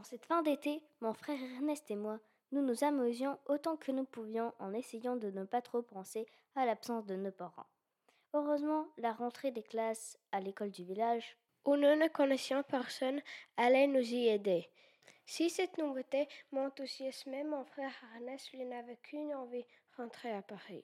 En cette fin d'été, mon frère Ernest et moi, nous nous amusions autant que nous pouvions en essayant de ne pas trop penser à l'absence de nos parents. Heureusement, la rentrée des classes à l'école du village, où nous ne connaissions personne, allait nous y aider. Si cette nouveauté m'enthousiasmait, mon frère Ernest lui n'avait qu'une envie, rentrer à Paris.